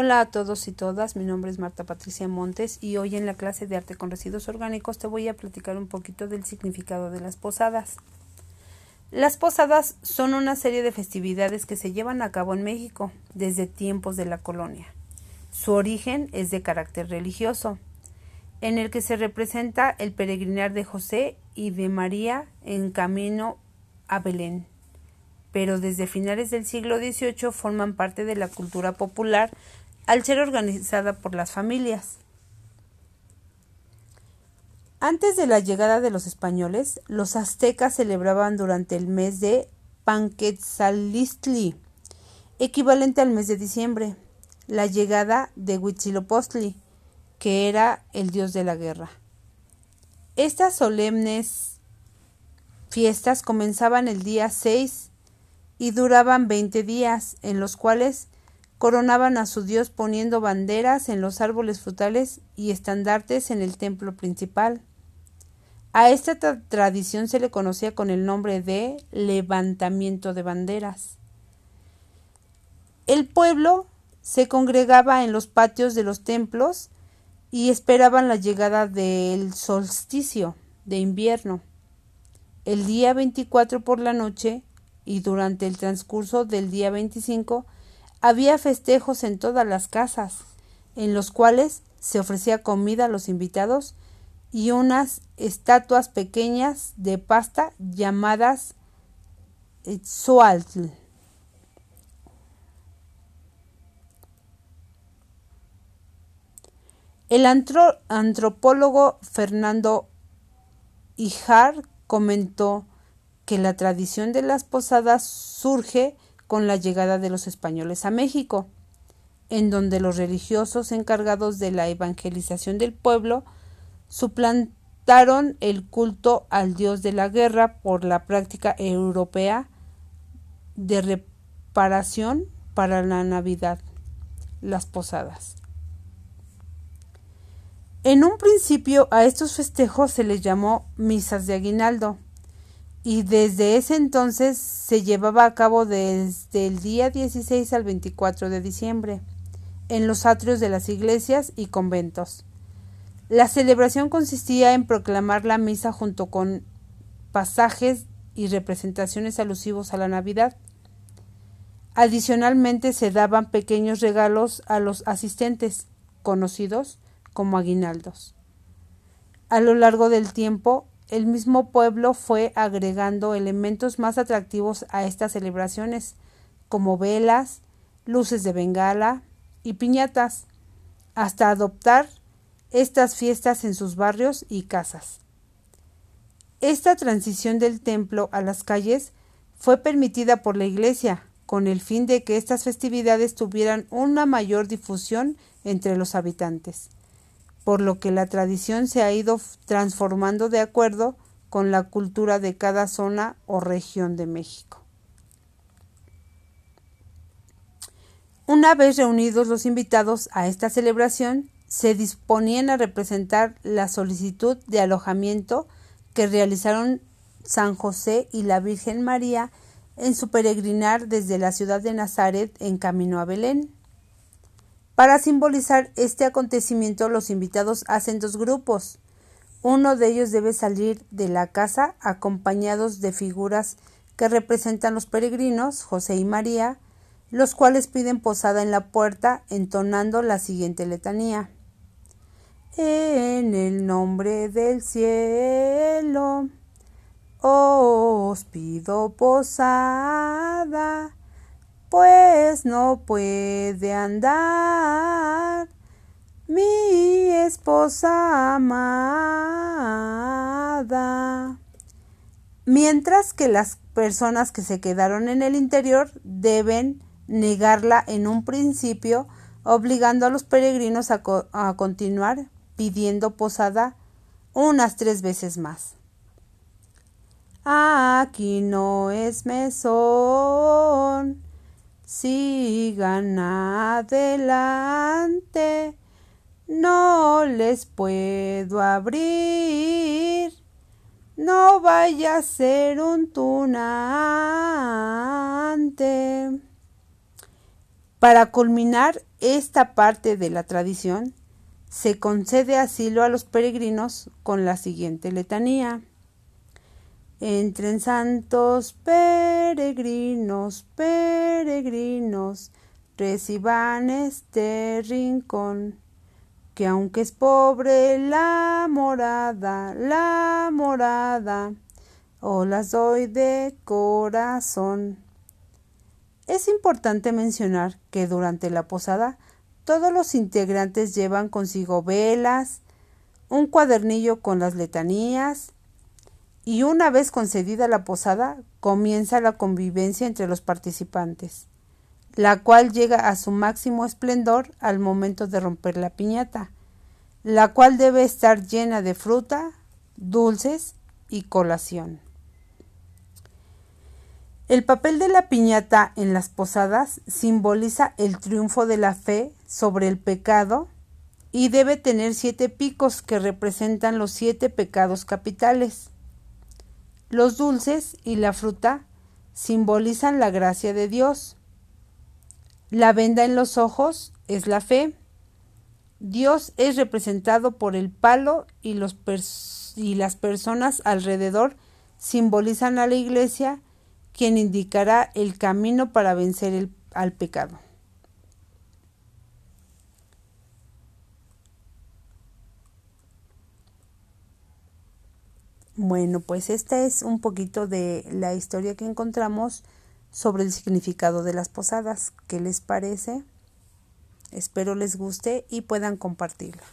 Hola a todos y todas, mi nombre es Marta Patricia Montes y hoy en la clase de arte con residuos orgánicos te voy a platicar un poquito del significado de las posadas. Las posadas son una serie de festividades que se llevan a cabo en México desde tiempos de la colonia. Su origen es de carácter religioso, en el que se representa el peregrinar de José y de María en camino a Belén pero desde finales del siglo XVIII forman parte de la cultura popular al ser organizada por las familias. Antes de la llegada de los españoles, los aztecas celebraban durante el mes de Panquetzalistli, equivalente al mes de diciembre, la llegada de Huitzilopochtli, que era el dios de la guerra. Estas solemnes fiestas comenzaban el día 6 y duraban veinte días, en los cuales coronaban a su dios poniendo banderas en los árboles frutales y estandartes en el templo principal. A esta tradición se le conocía con el nombre de levantamiento de banderas. El pueblo se congregaba en los patios de los templos y esperaban la llegada del solsticio de invierno. El día 24 por la noche y durante el transcurso del día 25 había festejos en todas las casas, en los cuales se ofrecía comida a los invitados y unas estatuas pequeñas de pasta llamadas Tzoaltl. El antropólogo Fernando Ijar comentó que la tradición de las posadas surge con la llegada de los españoles a México, en donde los religiosos encargados de la evangelización del pueblo suplantaron el culto al dios de la guerra por la práctica europea de reparación para la Navidad, las posadas. En un principio a estos festejos se les llamó misas de aguinaldo, y desde ese entonces se llevaba a cabo desde el día 16 al 24 de diciembre en los atrios de las iglesias y conventos. La celebración consistía en proclamar la misa junto con pasajes y representaciones alusivos a la Navidad. Adicionalmente se daban pequeños regalos a los asistentes, conocidos como aguinaldos. A lo largo del tiempo, el mismo pueblo fue agregando elementos más atractivos a estas celebraciones, como velas, luces de bengala y piñatas, hasta adoptar estas fiestas en sus barrios y casas. Esta transición del templo a las calles fue permitida por la Iglesia, con el fin de que estas festividades tuvieran una mayor difusión entre los habitantes por lo que la tradición se ha ido transformando de acuerdo con la cultura de cada zona o región de México. Una vez reunidos los invitados a esta celebración, se disponían a representar la solicitud de alojamiento que realizaron San José y la Virgen María en su peregrinar desde la ciudad de Nazaret en camino a Belén. Para simbolizar este acontecimiento, los invitados hacen dos grupos. Uno de ellos debe salir de la casa acompañados de figuras que representan los peregrinos, José y María, los cuales piden posada en la puerta entonando la siguiente letanía. En el nombre del cielo os pido posada pues no puede andar mi esposa amada. Mientras que las personas que se quedaron en el interior deben negarla en un principio, obligando a los peregrinos a, continuar pidiendo posada unas tres veces más. Aquí no es mesón sigan adelante, no les puedo abrir, no vaya a ser un tunante. Para culminar esta parte de la tradición, se concede asilo a los peregrinos con la siguiente letanía. Entren santos peregrinos, peregrinos, reciban este rincón, que aunque es pobre la morada, la morada, os las doy de corazón. Es importante mencionar que durante la posada todos los integrantes llevan consigo velas, un cuadernillo con las letanías, y una vez concedida la posada, comienza la convivencia entre los participantes, la cual llega a su máximo esplendor al momento de romper la piñata, la cual debe estar llena de fruta, dulces y colación. El papel de la piñata en las posadas simboliza el triunfo de la fe sobre el pecado y debe tener siete picos que representan los siete pecados capitales. Los dulces y la fruta simbolizan la gracia de Dios. La venda en los ojos es la fe. Dios es representado por el palo y, las personas alrededor simbolizan a la iglesia quien indicará el camino para vencer al pecado. Bueno, pues esta es un poquito de la historia que encontramos sobre el significado de las posadas. ¿Qué les parece? Espero les guste y puedan compartirla.